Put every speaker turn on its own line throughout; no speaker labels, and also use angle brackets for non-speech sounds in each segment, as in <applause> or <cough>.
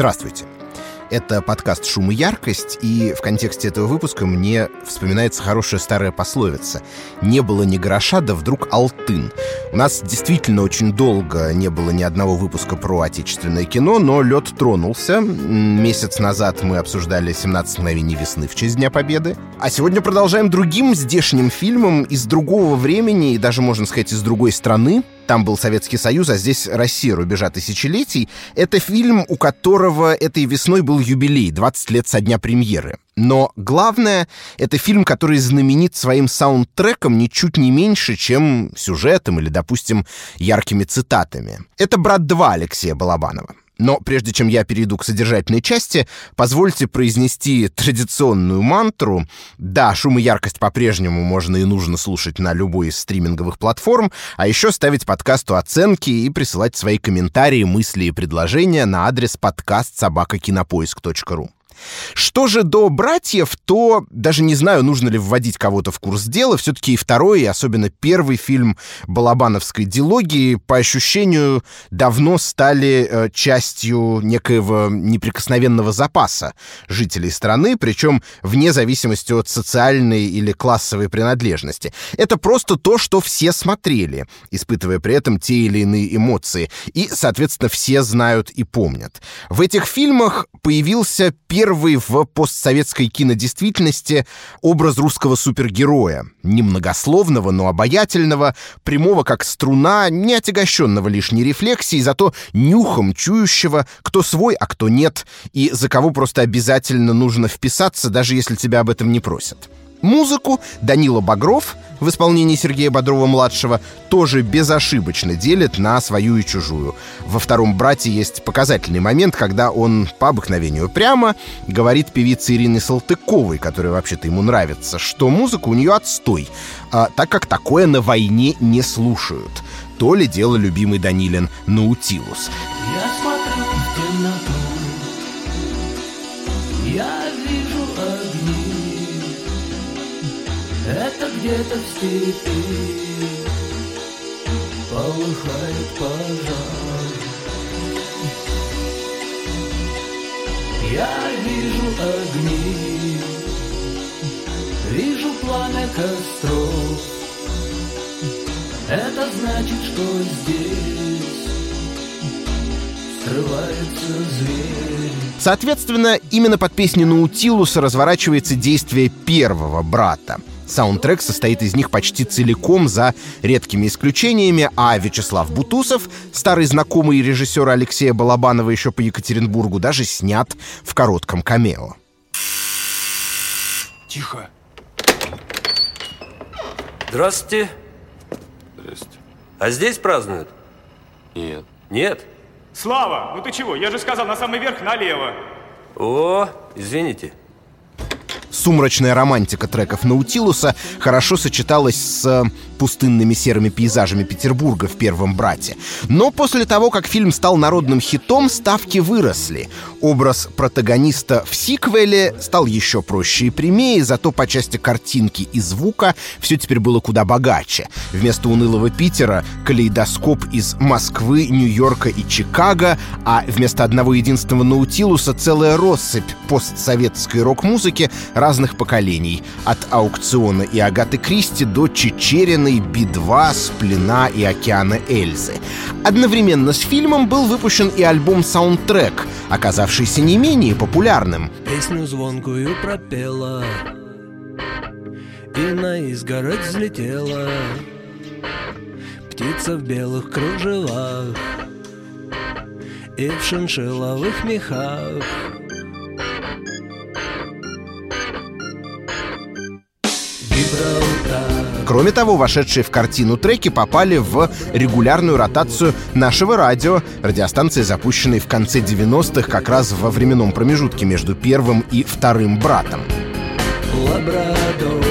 Здравствуйте. Это подкаст «Шум и яркость», и в контексте этого выпуска мне вспоминается хорошая старая пословица. «Не было ни гроша, да вдруг алтын». У нас действительно очень долго не было ни одного выпуска про отечественное кино, но лед тронулся. Месяц назад мы обсуждали «17 мгновений весны» в честь Дня Победы. А сегодня продолжаем другим здешним фильмом из другого времени и даже, можно сказать, из другой страны. Там был Советский Союз, а здесь Россия, рубежа тысячелетий. Это фильм, у которого этой весной был юбилей, 20 лет со дня премьеры. Но главное, это фильм, который знаменит своим саундтреком ничуть не меньше, чем сюжетом или, допустим, яркими цитатами. Это «Брат 2» Алексея Балабанова. Но прежде чем я перейду к содержательной части, позвольте произнести традиционную мантру. Да, шум и яркость по-прежнему можно и нужно слушать на любой из стриминговых платформ, а еще ставить подкасту оценки и присылать свои комментарии, мысли и предложения на адрес подкаст собакакинопоиск.ру. Что же до братьев, то даже не знаю, нужно ли вводить кого-то в курс дела. Все-таки и второй, и особенно первый фильм Балабановской дилогии, по ощущению, давно стали э, частью некоего неприкосновенного запаса жителей страны, причем вне зависимости от социальной или классовой принадлежности. Это просто то, что все смотрели, испытывая при этом те или иные эмоции. И, соответственно, все знают и помнят. В этих фильмах появился первый первый в постсоветской кинодействительности образ русского супергероя. Немногословного, но обаятельного, прямого как струна, не отягощенного лишней рефлексией, зато нюхом чующего, кто свой, а кто нет, и за кого просто обязательно нужно вписаться, даже если тебя об этом не просят. Музыку Данила Багров в исполнении Сергея Бодрова-младшего тоже безошибочно делит на свою и чужую. Во втором «Брате» есть показательный момент, когда он по обыкновению прямо говорит певице Ирине Салтыковой, которая вообще-то ему нравится, что музыка у нее отстой, а, так как такое на войне не слушают. То ли дело любимый Данилин «Наутилус».
Я смотрю в темноту, я Это где-то в степи. Полыхает пожар. Я вижу огни Вижу пламя костров. Это значит, что здесь
Соответственно, именно под песню Наутилуса разворачивается действие первого брата — Саундтрек состоит из них почти целиком, за редкими исключениями, а Вячеслав Бутусов, старый знакомый режиссера Алексея Балабанова еще по Екатеринбургу, даже снят в коротком камео.
Тихо.
Здравствуйте.
Здрасте.
А здесь празднуют?
Нет.
Нет?
Слава, ну ты чего? Я же сказал на самый верх налево.
О, извините.
Сумрачная романтика треков Наутилуса хорошо сочеталась с э, пустынными серыми пейзажами Петербурга в «Первом брате». Но после того, как фильм стал народным хитом, ставки выросли. Образ протагониста в сиквеле стал еще проще и прямее, зато по части картинки и звука все теперь было куда богаче. Вместо унылого Питера — калейдоскоп из Москвы, Нью-Йорка и Чикаго, а вместо одного единственного Наутилуса целая россыпь постсоветской рок-музыки разных поколений. От аукциона и Агаты Кристи до Чечериной, Би-2, Сплина и Океана Эльзы. Одновременно с фильмом был выпущен и альбом-саундтрек, оказавшийся не менее популярным.
Песню звонкую пропела И на изгородь взлетела Птица в белых кружевах И в шиншилловых мехах
Кроме того, вошедшие в картину треки попали в регулярную ротацию нашего радио, радиостанции, запущенной в конце 90-х, как раз во временном промежутке между первым и вторым братом.
Лабрадор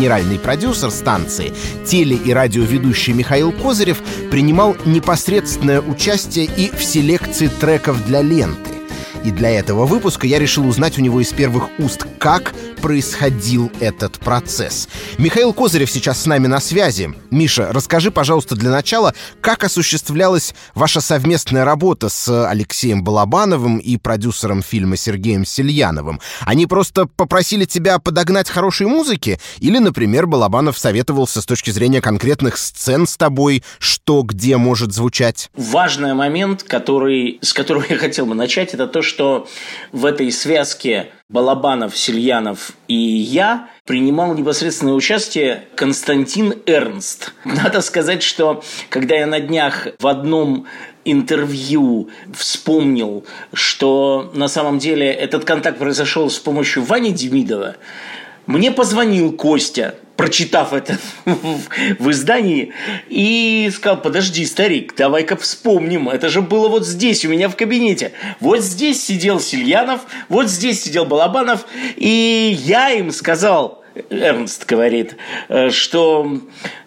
генеральный продюсер станции, теле- и радиоведущий Михаил Козырев принимал непосредственное участие и в селекции треков для ленты. И для этого выпуска я решил узнать у него из первых уст, как происходил этот процесс. Михаил Козырев сейчас с нами на связи. Миша, расскажи, пожалуйста, для начала, как осуществлялась ваша совместная работа с Алексеем Балабановым и продюсером фильма Сергеем Сельяновым. Они просто попросили тебя подогнать хорошей музыки? Или, например, Балабанов советовался с точки зрения конкретных сцен с тобой, что где может звучать?
Важный момент, который, с которого я хотел бы начать, это то, что в этой связке Балабанов, Сельянов и я принимал непосредственное участие Константин Эрнст. <laughs> Надо сказать, что когда я на днях в одном интервью вспомнил, что на самом деле этот контакт произошел с помощью Вани Демидова, мне позвонил Костя, прочитав это в издании, и сказал, подожди, старик, давай-ка вспомним, это же было вот здесь, у меня в кабинете. Вот здесь сидел Сильянов, вот здесь сидел Балабанов, и я им сказал, Эрнст говорит, э, что,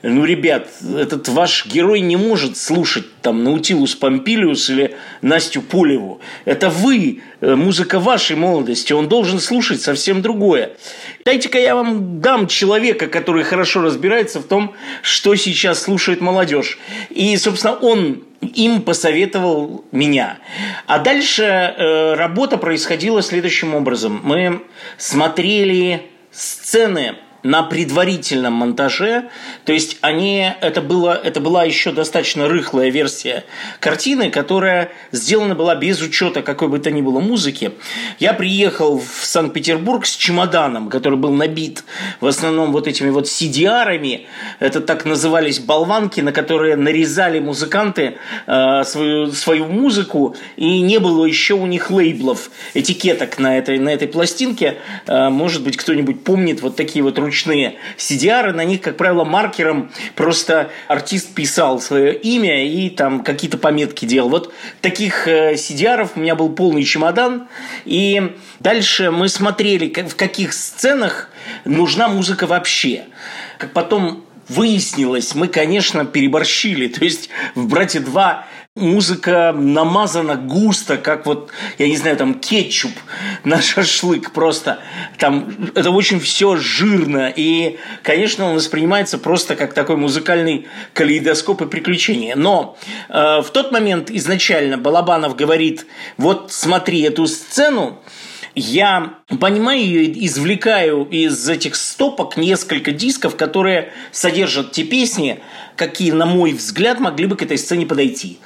ну, ребят, этот ваш герой не может слушать там Наутилус Помпилиус или Настю Пулеву. Это вы, музыка вашей молодости, он должен слушать совсем другое. Дайте-ка я вам дам человека, который хорошо разбирается в том, что сейчас слушает молодежь. И, собственно, он им посоветовал меня. А дальше э, работа происходила следующим образом. Мы смотрели сцены на предварительном монтаже, то есть они, это, было, это была еще достаточно рыхлая версия картины, которая сделана была без учета какой бы то ни было музыки. Я приехал в Санкт-Петербург с чемоданом, который был набит в основном вот этими вот CDR-ами, это так назывались болванки, на которые нарезали музыканты э, свою, свою музыку, и не было еще у них лейблов, этикеток на этой, на этой пластинке. Э, может быть, кто-нибудь помнит вот такие вот ручные ручные CDR, на них, как правило, маркером просто артист писал свое имя и там какие-то пометки делал. Вот таких CDR у меня был полный чемодан, и дальше мы смотрели, в каких сценах нужна музыка вообще. Как потом выяснилось, мы, конечно, переборщили. <laughs> То есть в «Брате 2» музыка намазана густо, как вот, я не знаю, там кетчуп на <laughs> шашлык просто. Там это очень все жирно. И, конечно, он воспринимается просто как такой музыкальный калейдоскоп и приключение. Но э, в тот момент изначально Балабанов говорит, вот смотри эту сцену, я понимаю ее, извлекаю из этих стопок несколько дисков, которые содержат те песни, какие, на мой взгляд, могли бы к этой сцене подойти.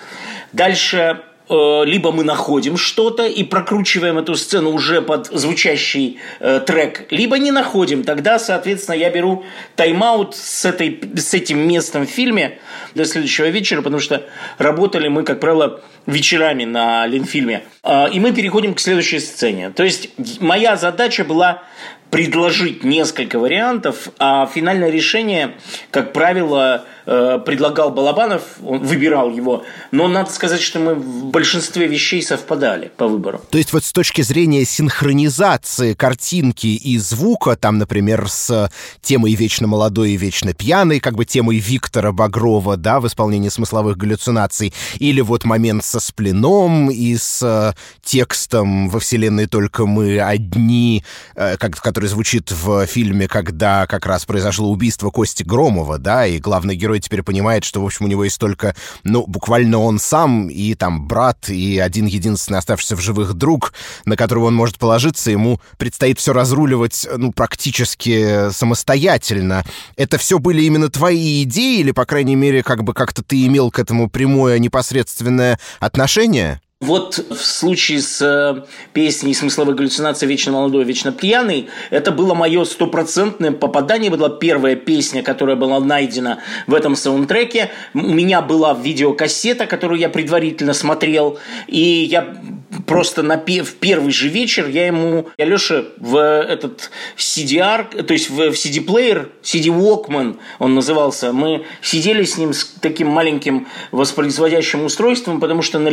Дальше Э, либо мы находим что-то и прокручиваем эту сцену уже под звучащий э, трек, либо не находим. Тогда, соответственно, я беру тайм-аут с, этой, с этим местом в фильме до следующего вечера, потому что работали мы, как правило, вечерами на Ленфильме. Э, и мы переходим к следующей сцене. То есть моя задача была предложить несколько вариантов, а финальное решение, как правило, э, предлагал Балабанов, он выбирал его, но надо сказать, что мы в большинстве вещей совпадали по выбору.
То есть вот с точки зрения синхронизации картинки и звука, там, например, с темой «Вечно молодой и вечно пьяный», как бы темой Виктора Багрова, да, в исполнении смысловых галлюцинаций, или вот момент со сплином и с э, текстом «Во вселенной только мы одни», э, как, который звучит в фильме, когда как раз произошло убийство Кости Громова, да, и главный герой теперь понимает, что, в общем, у него есть только, ну, буквально он сам и там брат, и один единственный оставшийся в живых друг, на которого он может положиться, ему предстоит все разруливать, ну, практически самостоятельно. Это все были именно твои идеи, или, по крайней мере, как бы как-то ты имел к этому прямое непосредственное отношение?
Вот в случае с э, песней «Смысловая галлюцинация. Вечно молодой, вечно пьяный» это было мое стопроцентное попадание. Была первая песня, которая была найдена в этом саундтреке. У меня была видеокассета, которую я предварительно смотрел. И я просто на, в первый же вечер я ему, я Леша в этот CDR, то есть в CD-плеер, CD Walkman он назывался, мы сидели с ним с таким маленьким воспроизводящим устройством, потому что на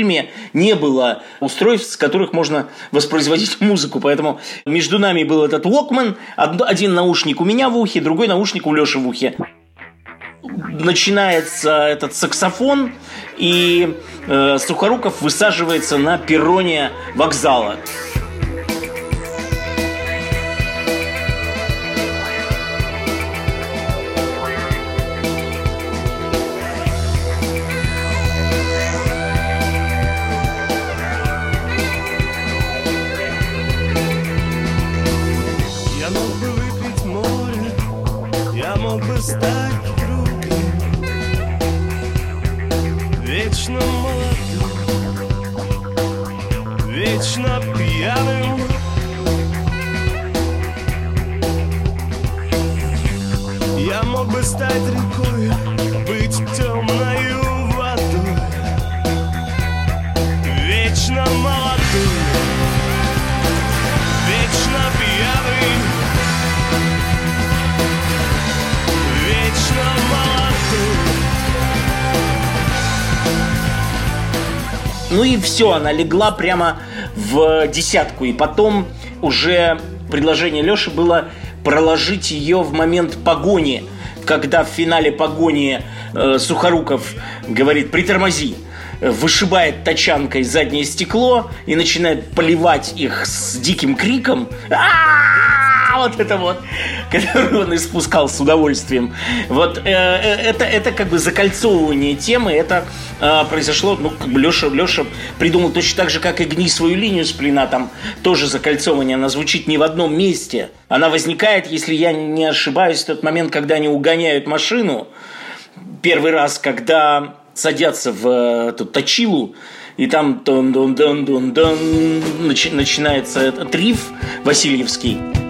Литфильме не было устройств, с которых можно воспроизводить <laughs> музыку, поэтому между нами был этот Walkman, один наушник у меня в ухе, другой наушник у Леши в ухе. Начинается этот саксофон, и э, Сухоруков высаживается на перроне вокзала. Все, она легла прямо в десятку. И потом уже предложение Леши было проложить ее в момент погони, когда в финале погони э, Сухоруков говорит «притормози», вышибает тачанкой заднее стекло и начинает поливать их с диким криком. «А-а-а!» Вот это вот, <laughs> который он испускал с удовольствием. Вот э, э, это, это как бы закольцовывание темы. Это э, произошло, ну, как бы Леша, Леша придумал точно так же, как и «Гни свою линию с плена», там тоже закольцовывание. Она звучит не в одном месте. Она возникает, если я не ошибаюсь, в тот момент, когда они угоняют машину. Первый раз, когда садятся в э, эту точилу, и там дон дон дон дон дон начинается этот риф Васильевский.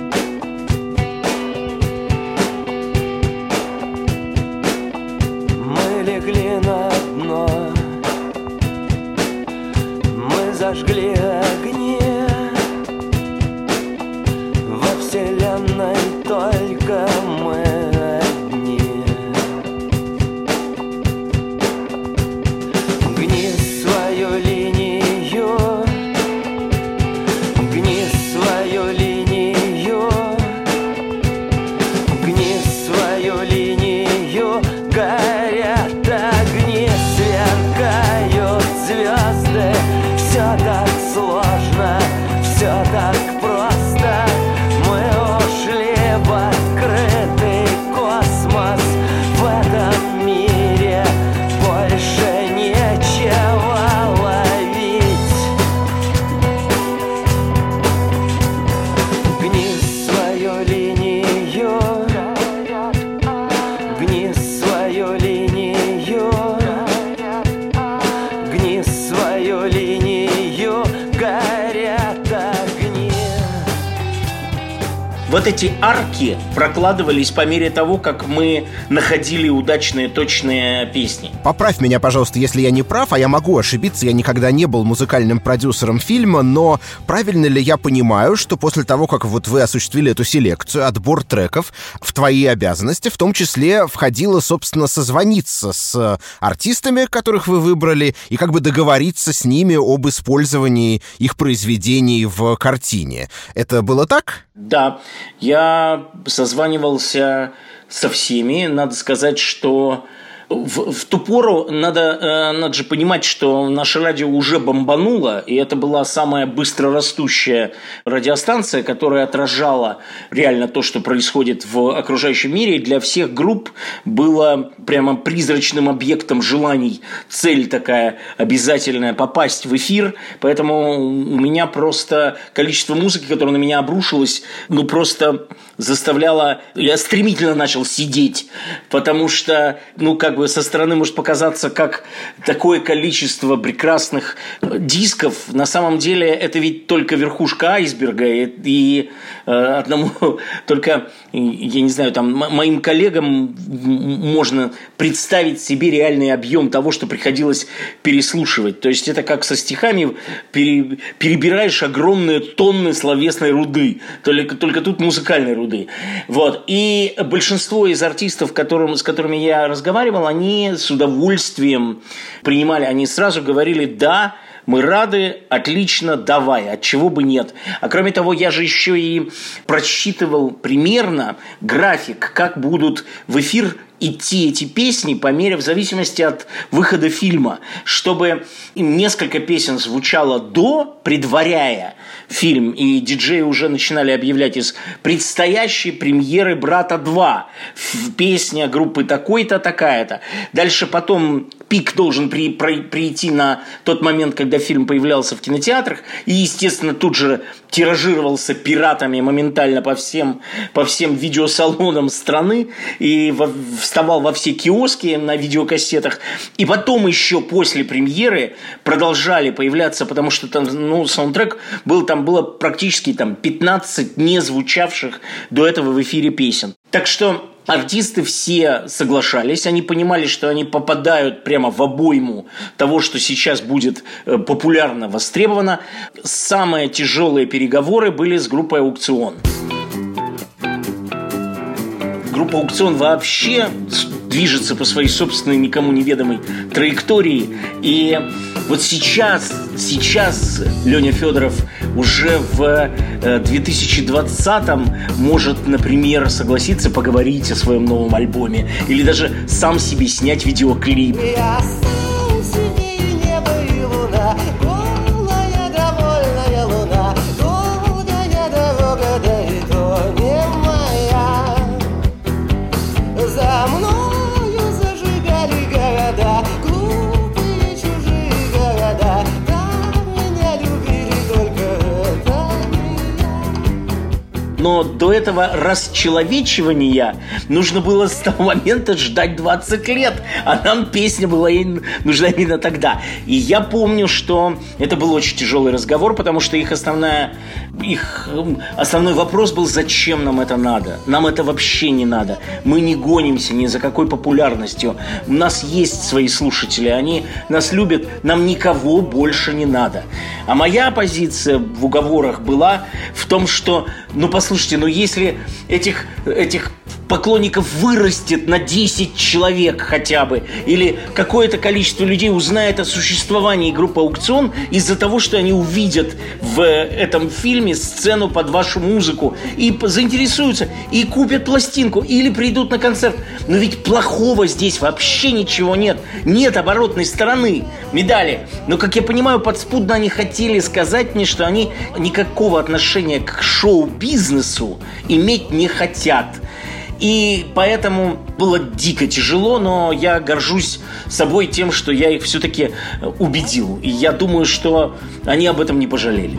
Вот эти арки прокладывались по мере того, как мы находили удачные, точные песни.
Поправь меня, пожалуйста, если я не прав, а я могу ошибиться, я никогда не был музыкальным продюсером фильма, но правильно ли я понимаю, что после того, как вот вы осуществили эту селекцию, отбор треков, в твои обязанности в том числе входило, собственно, созвониться с артистами, которых вы выбрали, и как бы договориться с ними об использовании их произведений в картине. Это было так?
Да, я созванивался со всеми. Надо сказать, что в, в ту пору надо, э, надо же понимать, что наше радио уже бомбануло, и это была самая быстро растущая радиостанция, которая отражала реально то, что происходит в окружающем мире. И для всех групп было прямо призрачным объектом желаний, цель такая обязательная попасть в эфир. Поэтому у меня просто количество музыки, которое на меня обрушилось, ну просто заставляло... Я стремительно начал сидеть, потому что, ну как бы со стороны может показаться, как такое количество прекрасных дисков. На самом деле это ведь только верхушка айсберга. И, и э, одному <laughs> только, я не знаю, там моим коллегам можно представить себе реальный объем того, что приходилось переслушивать. То есть это как со стихами пере, перебираешь огромные тонны словесной руды. Только, только тут музыкальной руды. Вот. И большинство из артистов, которым, с которыми я разговаривал, они с удовольствием принимали, они сразу говорили «да», мы рады, отлично, давай, от чего бы нет. А кроме того, я же еще и просчитывал примерно график, как будут в эфир идти эти песни по мере в зависимости от выхода фильма, чтобы несколько песен звучало до, предваряя фильм, и диджеи уже начинали объявлять из предстоящей премьеры «Брата 2», песня группы такой-то, такая-то. Дальше потом пик должен при, при, прийти на тот момент, когда фильм появлялся в кинотеатрах, и, естественно, тут же тиражировался пиратами моментально по всем, по всем видеосалонам страны. И во, вставал во все киоски на видеокассетах. И потом еще после премьеры продолжали появляться, потому что там, ну, саундтрек был, там было практически там 15 не звучавших до этого в эфире песен. Так что Артисты все соглашались, они понимали, что они попадают прямо в обойму того, что сейчас будет э, популярно востребовано. Самые тяжелые переговоры были с группой «Аукцион». Группа «Аукцион» вообще движется по своей собственной никому неведомой траектории. И вот сейчас, сейчас Леня Федоров уже в 2020-м э, может, например, согласиться поговорить о своем новом альбоме или даже сам себе снять видеоклип. Я Но до этого расчеловечивания нужно было с того момента ждать 20 лет. А нам песня была нужна именно тогда. И я помню, что это был очень тяжелый разговор, потому что их основная их основной вопрос был, зачем нам это надо? Нам это вообще не надо. Мы не гонимся ни за какой популярностью. У нас есть свои слушатели, они нас любят, нам никого больше не надо. А моя позиция в уговорах была в том, что, ну послушайте, ну если этих, этих поклонников вырастет на 10 человек хотя бы, или какое-то количество людей узнает о существовании группы «Аукцион» из-за того, что они увидят в этом фильме сцену под вашу музыку и заинтересуются, и купят пластинку, или придут на концерт. Но ведь плохого здесь вообще ничего нет. Нет оборотной стороны медали. Но, как я понимаю, подспудно они хотели сказать мне, что они никакого отношения к шоу-бизнесу иметь не хотят. И поэтому было дико тяжело, но я горжусь собой тем, что я их все-таки убедил. И я думаю, что они об этом не пожалели.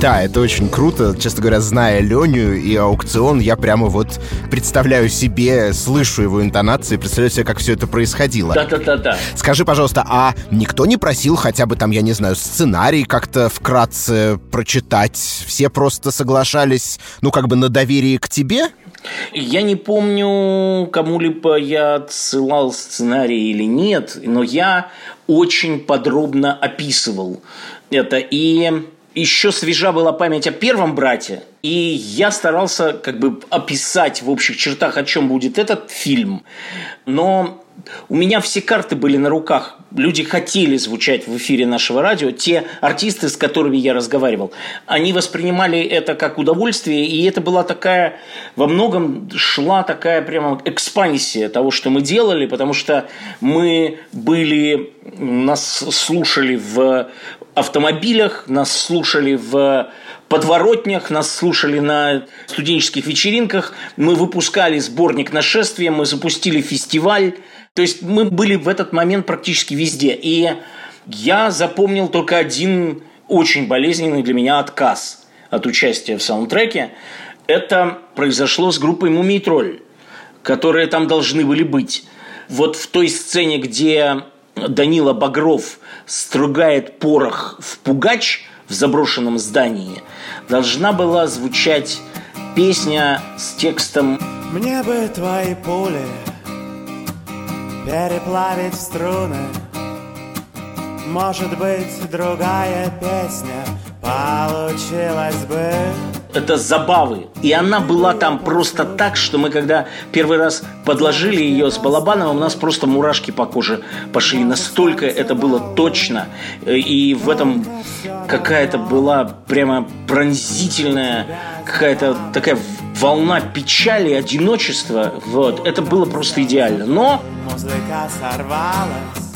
Да, это очень круто. Честно говоря, зная Леню и аукцион, я прямо вот представляю себе, слышу его интонации, представляю себе, как все это происходило.
Да-да-да-да.
Скажи, пожалуйста, а никто не просил хотя бы там, я не знаю, сценарий как-то вкратце прочитать? Все просто соглашались, ну, как бы на доверие к тебе?
Я не помню, кому-либо я отсылал сценарий или нет, но я очень подробно описывал это. И еще свежа была память о первом брате, и я старался как бы описать в общих чертах, о чем будет этот фильм. Но у меня все карты были на руках. Люди хотели звучать в эфире нашего радио. Те артисты, с которыми я разговаривал, они воспринимали это как удовольствие, и это была такая, во многом шла такая прямо экспансия того, что мы делали, потому что мы были, нас слушали в автомобилях, нас слушали в подворотнях, нас слушали на студенческих вечеринках, мы выпускали сборник нашествия, мы запустили фестиваль. То есть мы были в этот момент практически везде. И я запомнил только один очень болезненный для меня отказ от участия в саундтреке. Это произошло с группой «Мумий Тролль», которые там должны были быть. Вот в той сцене, где Данила Багров стругает порох в пугач в заброшенном здании, должна была звучать песня с текстом
«Мне бы твои пули переплавить в струны, может быть, другая песня получилась бы».
Это забавы. И она была там просто так, что мы когда первый раз подложили ее с Балабановым, у нас просто мурашки по коже пошли. Настолько это было точно. И в этом какая-то была прямо пронзительная, какая-то такая волна печали, одиночества. Вот. Это было просто идеально. Но...
Музыка сорвалась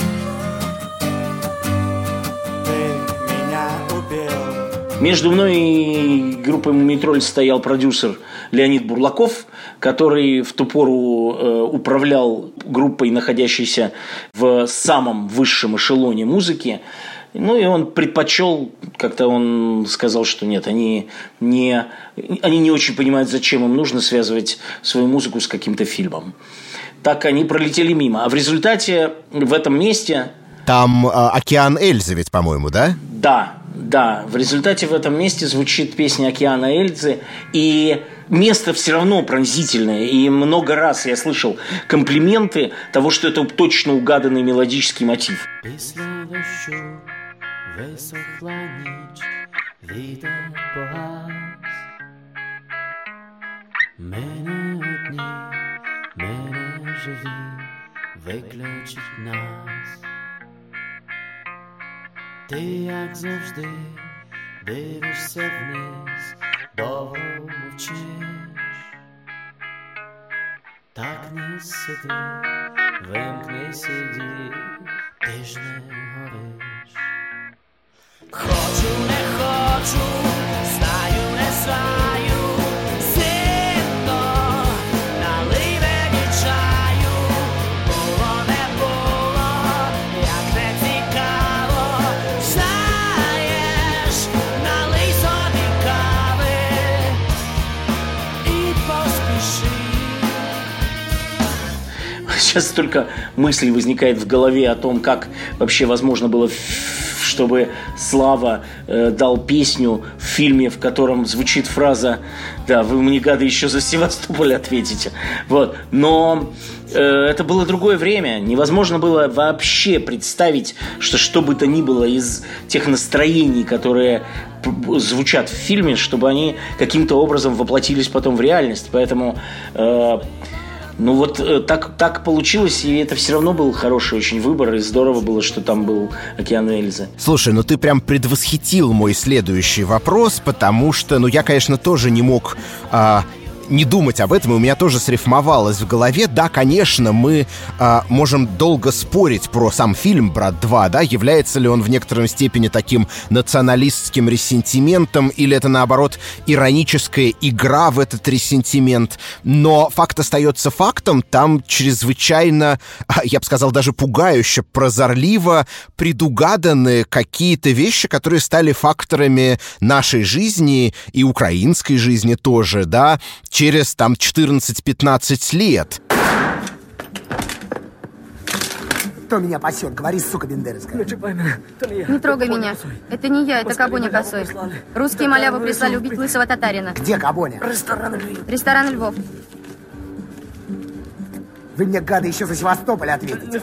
Между мной и группой «Мумитроль» стоял продюсер Леонид Бурлаков, который в ту пору э, управлял группой, находящейся в самом высшем эшелоне музыки. Ну и он предпочел, как-то он сказал, что нет, они не, они не очень понимают, зачем им нужно связывать свою музыку с каким-то фильмом. Так они пролетели мимо. А в результате в этом месте
Там э, океан Эльзы ведь, по-моему, да?
Да, да. В результате в этом месте звучит песня Океана Эльзы. И место все равно пронзительное. И много раз я слышал комплименты того, что это точно угаданный мелодический мотив.
Після дощу висохла ніч, вітер погас. Мене одні, мене живі, виключить нас. Ти, як завжди, дивишся вниз, довго мовчиш. Так не сиди, вимкни сиді, ти ж не гориш. Хочу, не хочу, знаю, не знаю,
Сейчас столько мыслей возникает в голове о том, как вообще возможно было, чтобы Слава э, дал песню в фильме, в котором звучит фраза «Да, вы мне, гады, еще за Севастополь ответите». Вот. Но э, это было другое время. Невозможно было вообще представить, что что бы то ни было из тех настроений, которые звучат в фильме, чтобы они каким-то образом воплотились потом в реальность. Поэтому э, ну вот э, так, так получилось, и это все равно был хороший очень выбор, и здорово было, что там был Океан Эльзы.
Слушай, ну ты прям предвосхитил мой следующий вопрос, потому что, ну я, конечно, тоже не мог а, не думать об этом, и у меня тоже срифмовалось в голове. Да, конечно, мы а, можем долго спорить про сам фильм «Брат 2», да, является ли он в некоторой степени таким националистским ресентиментом, или это, наоборот, ироническая игра в этот ресентимент. Но факт остается фактом, там чрезвычайно, а, я бы сказал, даже пугающе, прозорливо предугаданы какие-то вещи, которые стали факторами нашей жизни и украинской жизни тоже, да, через там 14-15 лет.
Кто меня пасет? Говори, сука бендерская.
Не трогай меня. Это не я, это Кабоня Косой. Русские малявы прислали убить лысого татарина.
Где Кабоня?
Ресторан Львов.
Вы мне, гады, еще за Севастополь ответите.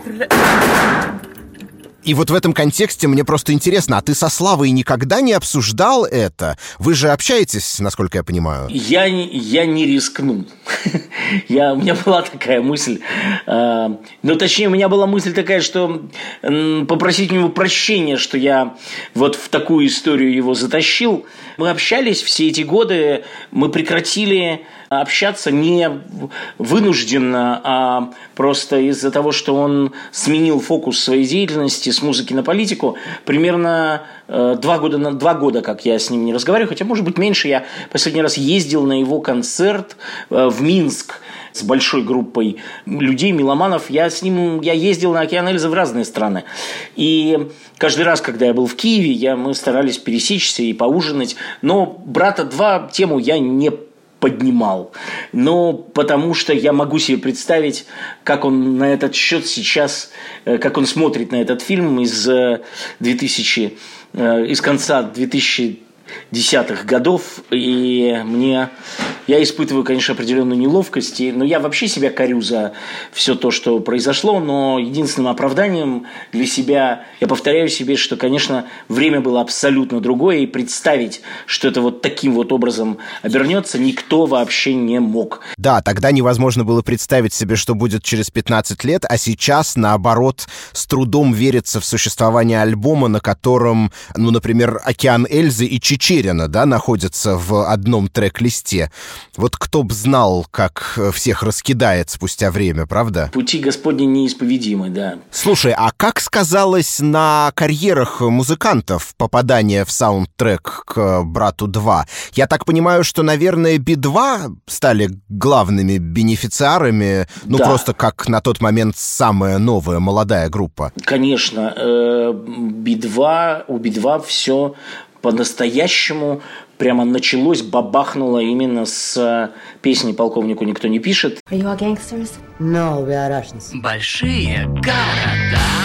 И вот в этом контексте мне просто интересно, а ты со Славой никогда не обсуждал это? Вы же общаетесь, насколько я понимаю.
Я, не- я не рискну. <laughs> я, у меня была такая мысль. э, ну, точнее, у меня была мысль такая, что м, попросить у него прощения, что я вот в такую историю его затащил. Мы общались все эти годы, мы прекратили общаться не вынужденно, а просто из-за того, что он сменил фокус своей деятельности с музыки на политику. Примерно э, два, года, на- два года, как я с ним не разговариваю, хотя, может быть, меньше. Я последний раз ездил на его концерт э, в Минск с большой группой людей, меломанов. Я с ним, я ездил на Океан Эльзы в разные страны. И каждый раз, когда я был в Киеве, я, мы старались пересечься и поужинать. Но «Брата 2» тему я не поднимал. Но потому что я могу себе представить, как он на этот счет сейчас, э, как он смотрит на этот фильм из э, 2000, э, из конца 2010-х годов. И мне я испытываю, конечно, определенную неловкость, но я вообще себя корю за все то, что произошло, но единственным оправданием для себя, я повторяю себе, что, конечно, время было абсолютно другое, и представить, что это вот таким вот образом обернется, никто вообще не мог.
Да, тогда невозможно было представить себе, что будет через 15 лет, а сейчас, наоборот, с трудом верится в существование альбома, на котором, ну, например, «Океан Эльзы» и «Чечерина», да, находятся в одном трек-листе. Вот кто б знал, как э, всех раскидает спустя время, правда?
Пути Господни неисповедимы, да.
Слушай, а как сказалось на карьерах музыкантов попадание в саундтрек к «Брату 2»? Я так понимаю, что, наверное, Би-2 стали главными бенефициарами, ну,
Да.
просто как на тот момент самая новая молодая группа.
Конечно, э, Би-2, у Би-2 все по-настоящему прямо началось, бабахнуло именно с э, песни «Полковнику никто не пишет».
Are you all gangsters?
No, we are Russians.
Большие города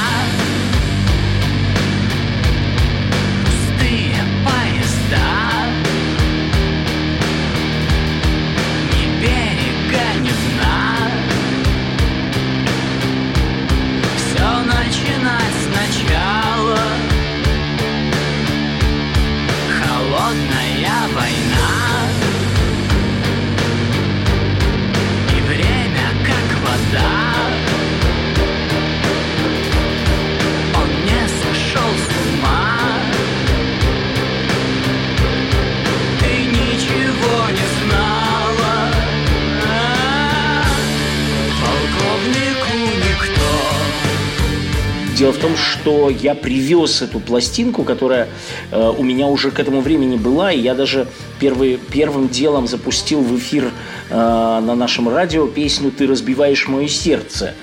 что я привез эту пластинку, которая э, у меня уже к этому времени была, и я даже первый, первым делом запустил в эфир э, на нашем радио песню «Ты разбиваешь мое сердце»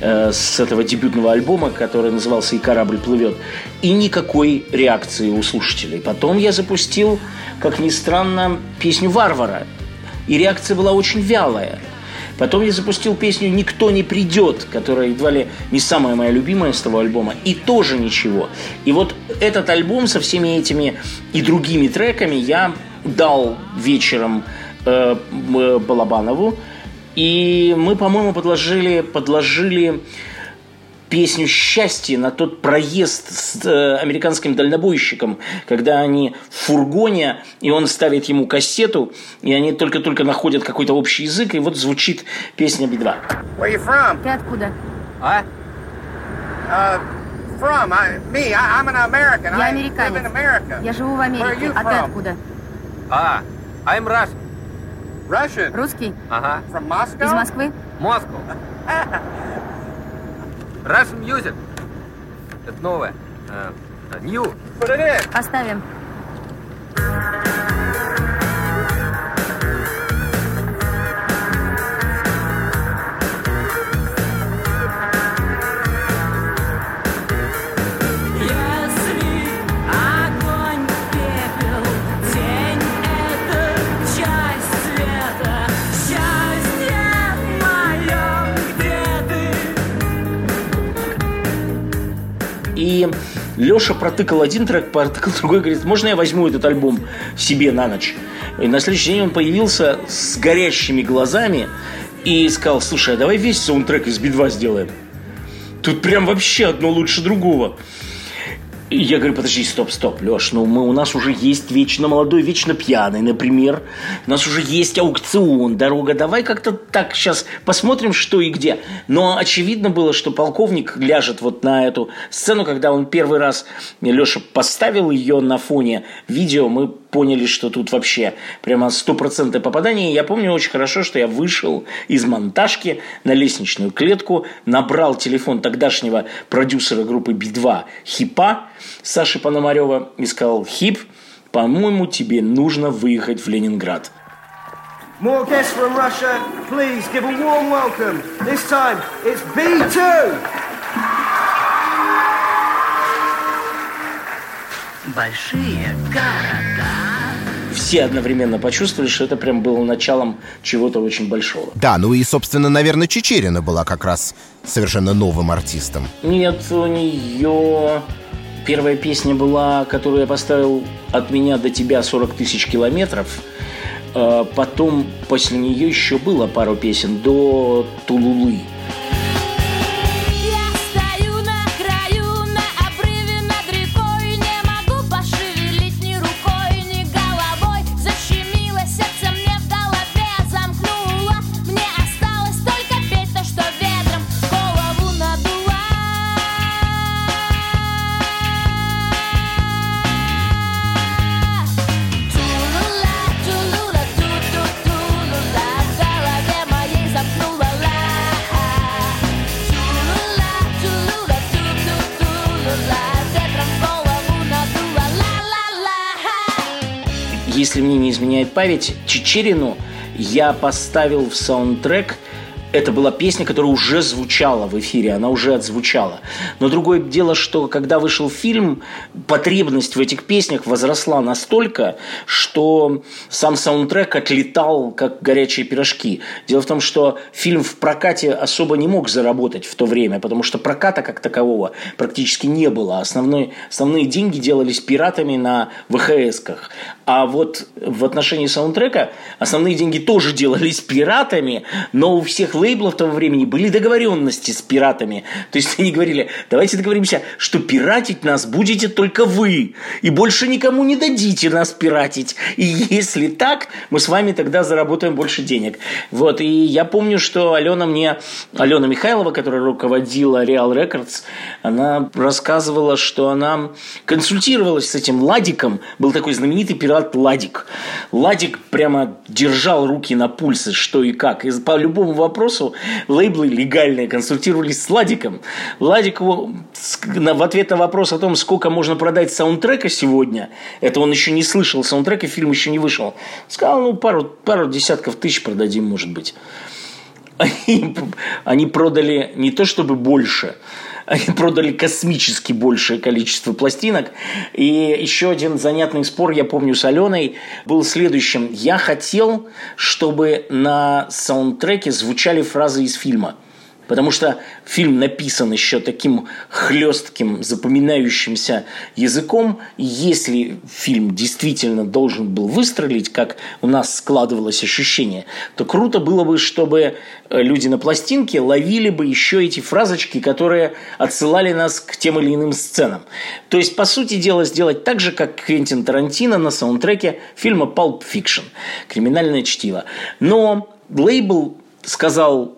э, с этого дебютного альбома, который назывался «И корабль плывет». И никакой реакции у слушателей. Потом я запустил, как ни странно, песню «Варвара». И реакция была очень вялая. Потом я запустил песню «Никто не придет», которая едва ли не самая моя любимая с того альбома, и тоже ничего. И вот этот альбом со всеми этими и другими треками я дал вечером э, э, Балабанову, и мы, по-моему, подложили, подложили песню «Счастье» на тот проезд с э, американским дальнобойщиком, когда они в фургоне, и он ставит ему кассету, и они только-только находят какой-то общий язык, и вот звучит песня Би-2.
Where you from?
Ты откуда?
Uh, from? I, me, I, I'm an American.
Я
I live in
американец.
America.
Я живу в
Where are
Америке.
you
А ты
from?
откуда?
А, I'm Russian.
Russian.
Русский?
Ага.
From Moscow?
Из Москвы?
Moscow. Russian music. Это новое. Э, New.
Put
Леша протыкал один трек, протыкал <laughs> другой, говорит, можно я возьму этот альбом себе на ночь? И на следующий день он появился с горящими глазами и сказал, слушай, а давай весь саундтрек из Би-2 сделаем. Тут прям вообще одно лучше другого. Я говорю, подожди, стоп, стоп, Леш, ну мы, у нас уже есть вечно молодой, вечно пьяный, например. У нас уже есть аукцион, дорога. Давай как-то так сейчас посмотрим, что и где. Но очевидно было, что полковник ляжет вот на эту сцену, когда он первый раз, Леша, поставил ее на фоне видео, мы поняли, что тут вообще прямо стопроцентное попадание. Я помню очень хорошо, что я вышел из монтажки на лестничную клетку, набрал телефон тогдашнего продюсера группы Би-2 Хипа Саши Пономарева и сказал, Хип, по-моему, тебе нужно выехать в Ленинград.
More guests from Russia. Please give a warm welcome. This time it's B2.
Большие города.
Все одновременно почувствовали, что это прям было началом чего-то очень большого.
Да, ну и, собственно, наверное, Чечерина была как раз совершенно новым артистом.
Нет, у нее первая песня была, которую я поставил от меня до тебя 40 тысяч километров. э, потом после нее еще было пару песен до Тулулы. Изменяет память, Чечерину я поставил в саундтрек это была песня, которая уже звучала в эфире, она уже отзвучала. Но другое дело, что когда вышел фильм, потребность в этих песнях возросла настолько, что сам саундтрек отлетал, как горячие пирожки. Дело в том, что фильм в прокате особо не мог заработать в то время, потому что проката как такового практически не было. Основной, основные деньги делались пиратами на ВХС-ках. А вот в отношении саундтрека основные деньги тоже делались пиратами, но у всех лейблов того времени были договоренности с пиратами. То есть они говорили, давайте договоримся, что пиратить нас будете только вы, и больше никому не дадите нас пиратить. И если так, мы с вами тогда заработаем больше денег. Вот, и я помню, что Алена мне, Алена Михайлова, которая руководила Real Records, она рассказывала, что она консультировалась с этим Ладиком, был такой знаменитый пират Ладик. Ладик прямо держал руки на пульсе, что и как. И по любому вопросу лейблы легальные консультировались с Ладиком. Ладик в ответ на вопрос о том, сколько можно продать саундтрека сегодня, это он еще не слышал саундтрека, фильм еще не вышел, сказал, ну, пару, пару десятков тысяч продадим, может быть. <laughs> Они, они продали не то чтобы больше, они продали космически большее количество пластинок. И еще один занятный спор, я помню, с Аленой, был следующим. Я хотел, чтобы на саундтреке звучали фразы из фильма. Потому что фильм написан еще таким хлестким, запоминающимся языком. Если фильм действительно должен был выстрелить, как у нас складывалось ощущение, то круто было бы, чтобы э, люди на пластинке ловили бы еще эти фразочки, которые отсылали нас к тем или иным сценам. То есть, по сути дела, сделать так же, как Квентин Тарантино на саундтреке фильма Pulp Fiction. Криминальное чтиво. Но лейбл сказал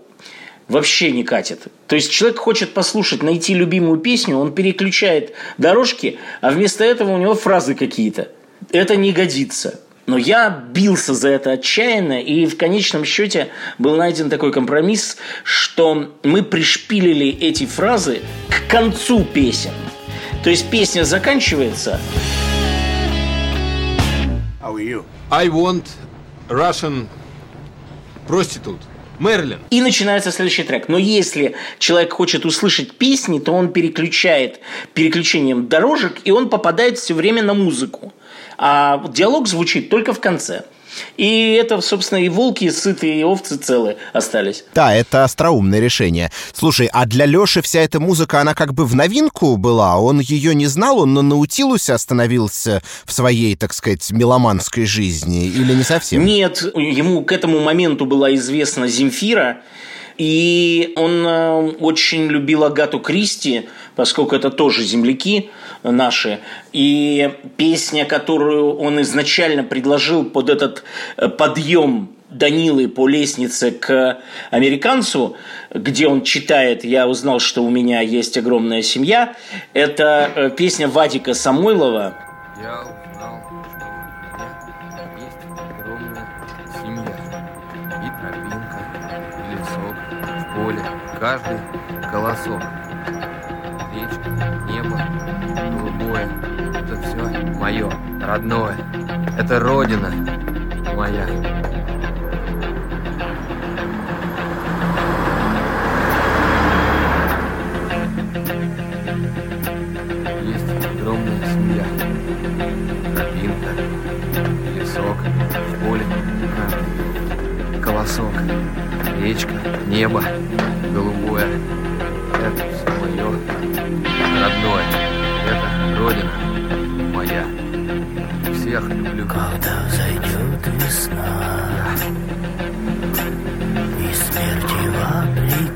вообще не катит. То есть человек хочет послушать, найти любимую песню, он переключает дорожки, а вместо этого у него фразы какие-то. Это не годится. Но я бился за это отчаянно, и в конечном счете был найден такой компромисс, что мы пришпилили эти фразы к концу песен. То есть песня заканчивается,
I want Russian prostitute. Мерлин.
И начинается следующий трек. Но если человек хочет услышать песни, то он переключает переключением дорожек, и он попадает все время на музыку. А диалог звучит только в конце. И это, собственно, и волки сытые, и овцы целые остались.
Да, это остроумное решение. Слушай, а для Лёши вся эта музыка, она как бы в новинку была? Он ее не знал, он на Наутилусе остановился в своей, так сказать, меломанской жизни? Или не совсем?
Нет, ему к этому моменту была известна Земфира, и он э, очень любил Агату Кристи, поскольку это тоже земляки наши. И песня, которую он изначально предложил под этот э, подъем Данилы по лестнице к американцу, где он читает «Я узнал, что у меня есть огромная семья», это э, песня Вадика Самойлова
Я каждый колосок. Речка, небо, голубое. Это все мое, родное. Это родина моя. Есть огромная семья. Тропинка, лесок, поле, колосок, речка, небо, голубое. Это все мое родное. Это родина моя. сверхлюблю.
Когда взойдет весна И смерти вопреки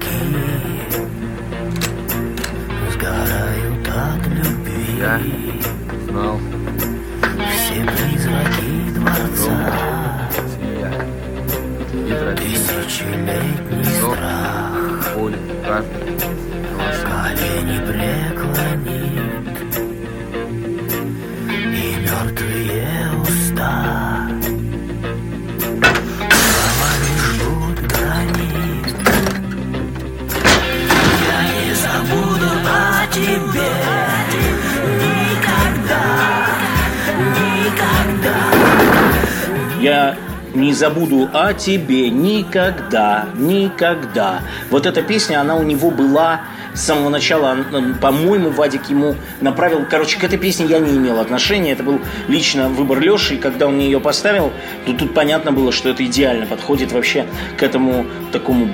забуду о тебе никогда, никогда.
Вот эта песня, она у него была с самого начала, по-моему, Вадик ему направил. Короче, к этой песне я не имел отношения. Это был лично выбор Леши. И когда он мне ее поставил, то тут понятно было, что это идеально подходит вообще к этому такому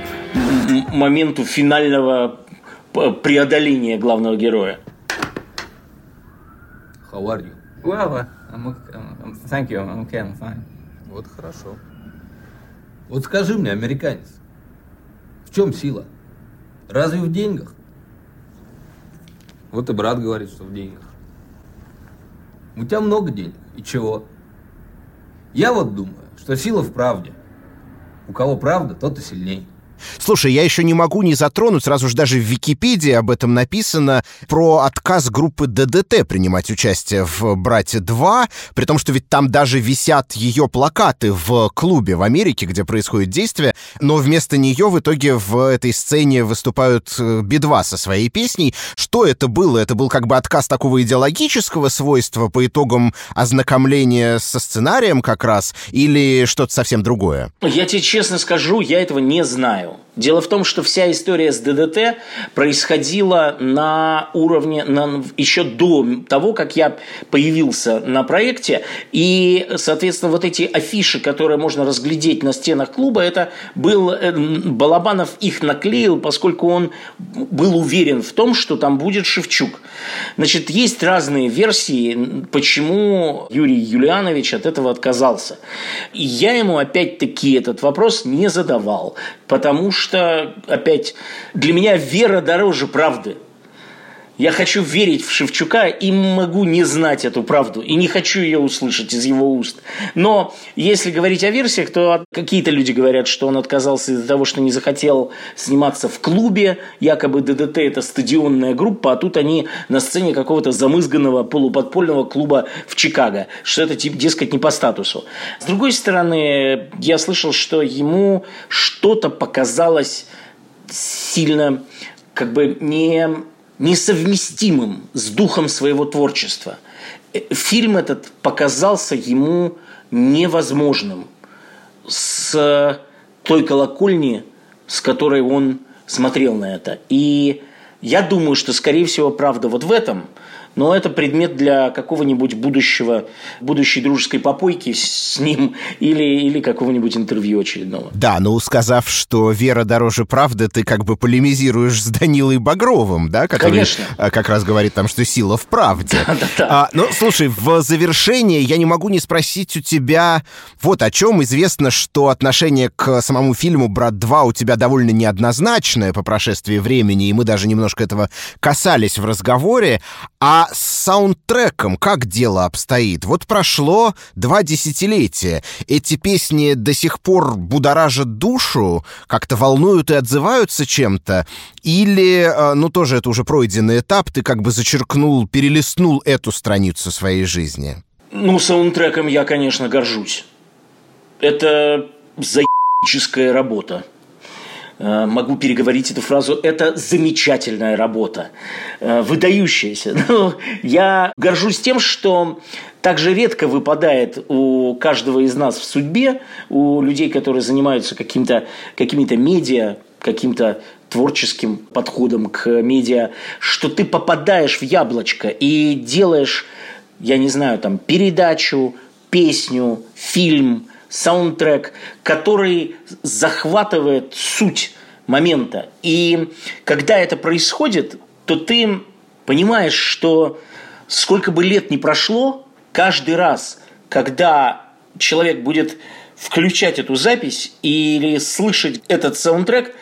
моменту финального преодоления главного героя.
How are you?
Well, I'm, okay. I'm, thank you. I'm okay. I'm fine.
Вот хорошо. Вот скажи мне, американец, в чем сила? Разве в деньгах? Вот и брат говорит, что в деньгах. У тебя много денег. И чего? Я вот думаю, что сила в правде. У кого правда, тот и сильней.
Слушай, я еще не могу не затронуть, сразу же даже в Википедии об этом написано, про отказ группы ДДТ принимать участие в «Брате 2», при том, что ведь там даже висят ее плакаты в клубе в Америке, где происходит действие, но вместо нее в итоге в этой сцене выступают э, Би-2 со своей песней. Что это было? Это был как бы отказ такого идеологического свойства по итогам ознакомления со сценарием как раз, или что-то совсем другое?
Я тебе честно скажу, я этого не знаю. know Дело в том, что вся история с ДДТ происходила на уровне, на, еще до того, как я появился на проекте. И, соответственно, вот эти афиши, которые можно разглядеть на стенах клуба, это был э, Балабанов их наклеил, поскольку он был уверен в том, что там будет Шевчук. Значит, есть разные версии, почему Юрий Юлианович от этого отказался. И я ему опять-таки этот вопрос не задавал, потому что, опять, для меня вера дороже правды. Я хочу верить в Шевчука и могу не знать эту правду. И не хочу ее услышать из его уст. Но если говорить о версиях, то какие-то люди говорят, что он отказался из-за того, что не захотел сниматься в клубе. Якобы ДДТ – это стадионная группа, а тут они на сцене какого-то замызганного полуподпольного клуба в Чикаго. Что это, дескать, не по статусу. С другой стороны, я слышал, что ему что-то показалось сильно как бы не несовместимым с духом своего творчества. Фильм этот показался ему невозможным с той колокольни, с которой он смотрел на это. И я думаю, что, скорее всего, правда вот в этом – но это предмет для какого-нибудь будущего, будущей дружеской попойки с ним или, или какого-нибудь интервью очередного.
Да, ну сказав, что вера дороже правды, ты как бы полемизируешь с Данилой Багровым, да? Который
Конечно.
как раз говорит там, что сила в правде. <laughs>
Да, да, да.
А, ну, слушай, в завершение я не могу не спросить у тебя вот о чем. Известно, что отношение к самому фильму «Брат 2» у тебя довольно неоднозначное по прошествии времени, и мы даже немножко этого касались в разговоре. А с саундтреком как дело обстоит? Вот прошло два десятилетия. Эти песни до сих пор будоражат душу, как-то волнуют и отзываются чем-то? Или, ну тоже это уже пройденный этап, ты как бы зачеркнул, перелистнул эту страницу своей жизни?
Ну, саундтреком я, конечно, горжусь. Это заебическая работа. Могу переговорить эту фразу. Это замечательная работа, выдающаяся. <laughs> Но я горжусь тем, что так же редко выпадает у каждого из нас в судьбе, у людей, которые занимаются каким-то, какими-то медиа, каким-то творческим подходом к медиа, что ты попадаешь в яблочко и делаешь, я не знаю, там, передачу, песню, фильм, саундтрек, который захватывает суть момента. И когда это происходит, то ты понимаешь, что сколько бы лет ни прошло, каждый раз, когда человек будет включать эту запись или слышать этот саундтрек,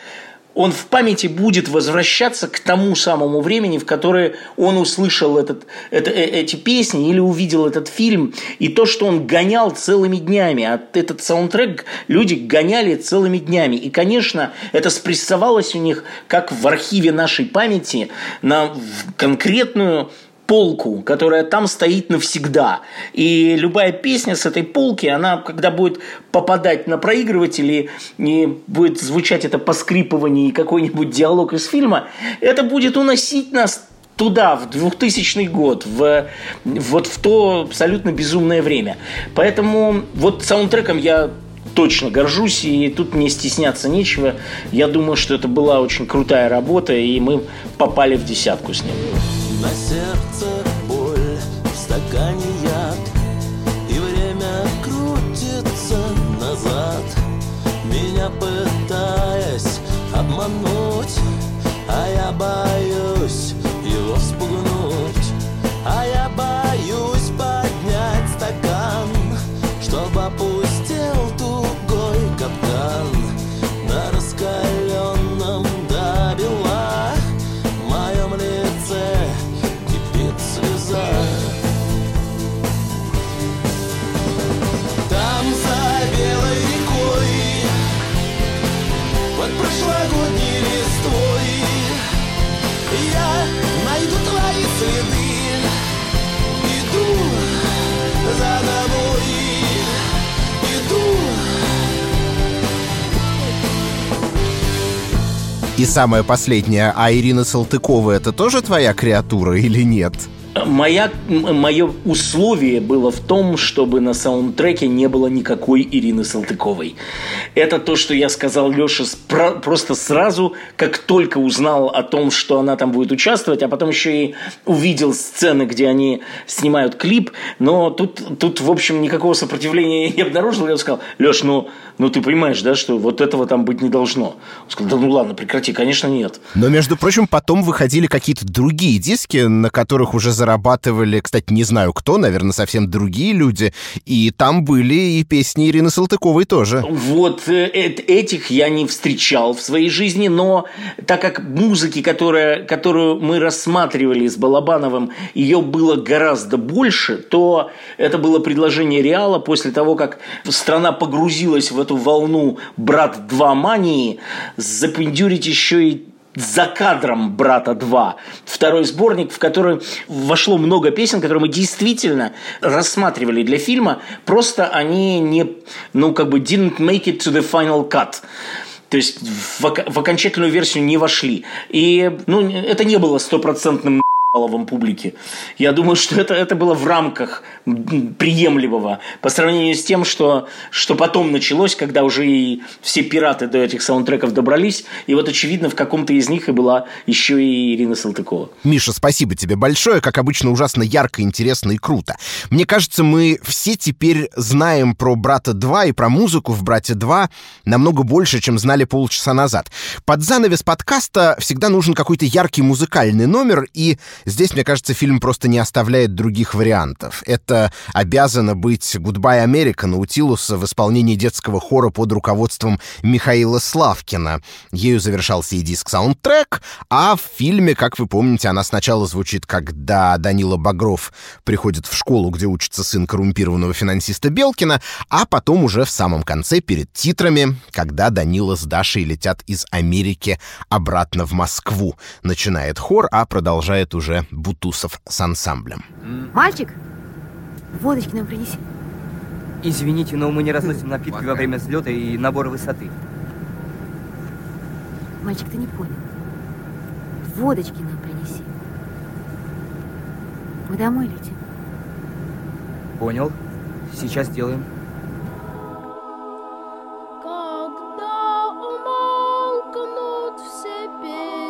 он в памяти будет возвращаться к тому самому времени, в которое он услышал этот, это, э, эти песни или увидел этот фильм, и то, что он гонял целыми днями. А этот саундтрек люди гоняли целыми днями. И, конечно, это спрессовалось у них, как в архиве нашей памяти, на конкретную полку, которая там стоит навсегда. И любая песня с этой полки, она, когда будет попадать на проигрыватели, и будет звучать это поскрипывание и какой-нибудь диалог из фильма, это будет уносить нас туда, в 2000 год, в, вот в то абсолютно безумное время. Поэтому вот саундтреком я точно горжусь, и тут мне стесняться нечего. Я думаю, что это была очень крутая работа, и мы попали в десятку с ним.
На сердце боль, в стакане яд И время крутится назад. Меня пытаясь обмануть А я боюсь
И самое последнее, а Ирина Салтыкова это тоже твоя креатура или нет?
Моя, мое условие было в том, чтобы на саундтреке не было никакой Ирины Салтыковой. Это то, что я сказал Леше просто сразу, как только узнал о том, что она там будет участвовать, а потом еще и увидел сцены, где они снимают клип. Но тут, тут в общем, никакого сопротивления не обнаружил. Я сказал, Леш, ну, ну ты понимаешь, да, что вот этого там быть не должно. Он сказал, да ну ладно, прекрати, конечно, нет.
Но, между прочим, потом выходили какие-то другие диски, на которых уже зарабатывали, кстати, не знаю кто, наверное, совсем другие люди, и там были и песни Ирины Салтыковой тоже.
Вот э, этих я не встречал в своей жизни, но так как музыки, которая, которую мы рассматривали с Балабановым, ее было гораздо больше, то это было предложение Реала после того, как страна погрузилась в эту волну «Брат 2» мании, запендюрить еще и за кадром «Брата 2». Второй сборник, в который вошло много песен, которые мы действительно рассматривали для фильма, просто они не, ну, как бы didn't make it to the final cut. То есть в, в окончательную версию не вошли. И ну, это не было стопроцентным баловом публике. Я думаю, что это, это было в рамках приемлемого по сравнению с тем, что, что потом началось, когда уже и все пираты до этих саундтреков добрались. И вот, очевидно, в каком-то из них и была еще и Ирина Салтыкова.
Миша, спасибо тебе большое. Как обычно, ужасно ярко, интересно и круто. Мне кажется, мы все теперь знаем про «Брата 2» и про музыку в «Брате 2» намного больше, чем знали полчаса назад. Под занавес подкаста всегда нужен какой-то яркий музыкальный номер, и здесь, мне кажется, фильм просто не оставляет других вариантов. Это обязано быть «Гудбай, Америка» Наутилуса в исполнении детского хора под руководством Михаила Славкина. Ею завершался и диск-саундтрек, а в фильме, как вы помните, она сначала звучит, когда Данила Багров приходит в школу, где учится сын коррумпированного финансиста Белкина, а потом уже в самом конце, перед титрами, когда Данила с Дашей летят из Америки обратно в Москву. Начинает хор, а продолжает уже Бутусов с ансамблем.
Мальчик, водочки нам принеси.
Извините, но мы не разносим напитки во время взлета и набора высоты.
Мальчик, ты не понял. Водочки нам принеси. Мы домой летим.
Понял. Сейчас сделаем.
Когда умолкнут все песни,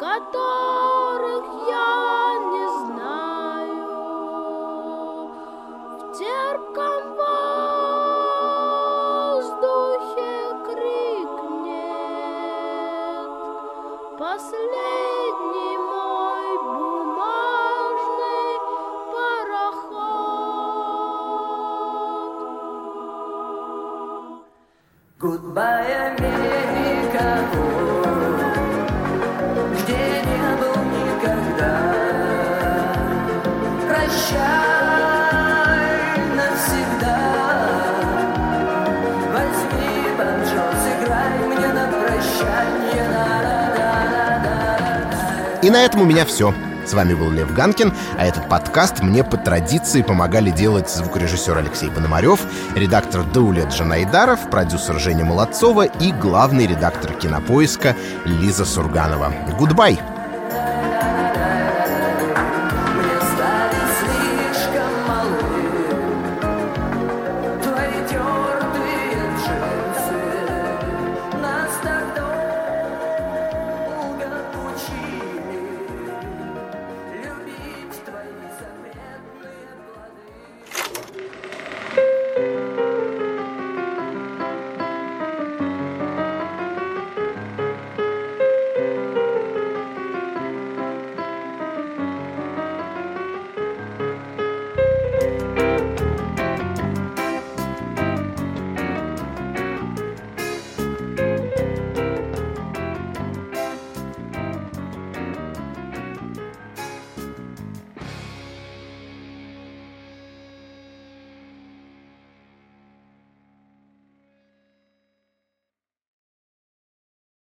которых я не знаю. В терпком воздухе крикнет последний мой бумажный пароход.
Goodbye, America.
И на этом у меня все. С вами был Лев Ганкин, а этот подкаст мне по традиции помогали делать звукорежиссер Алексей Пономарев, редактор Даулет Джанайдаров, продюсер Женя Молодцова и главный редактор кинопоиска Лиза Сурганова. Goodbye!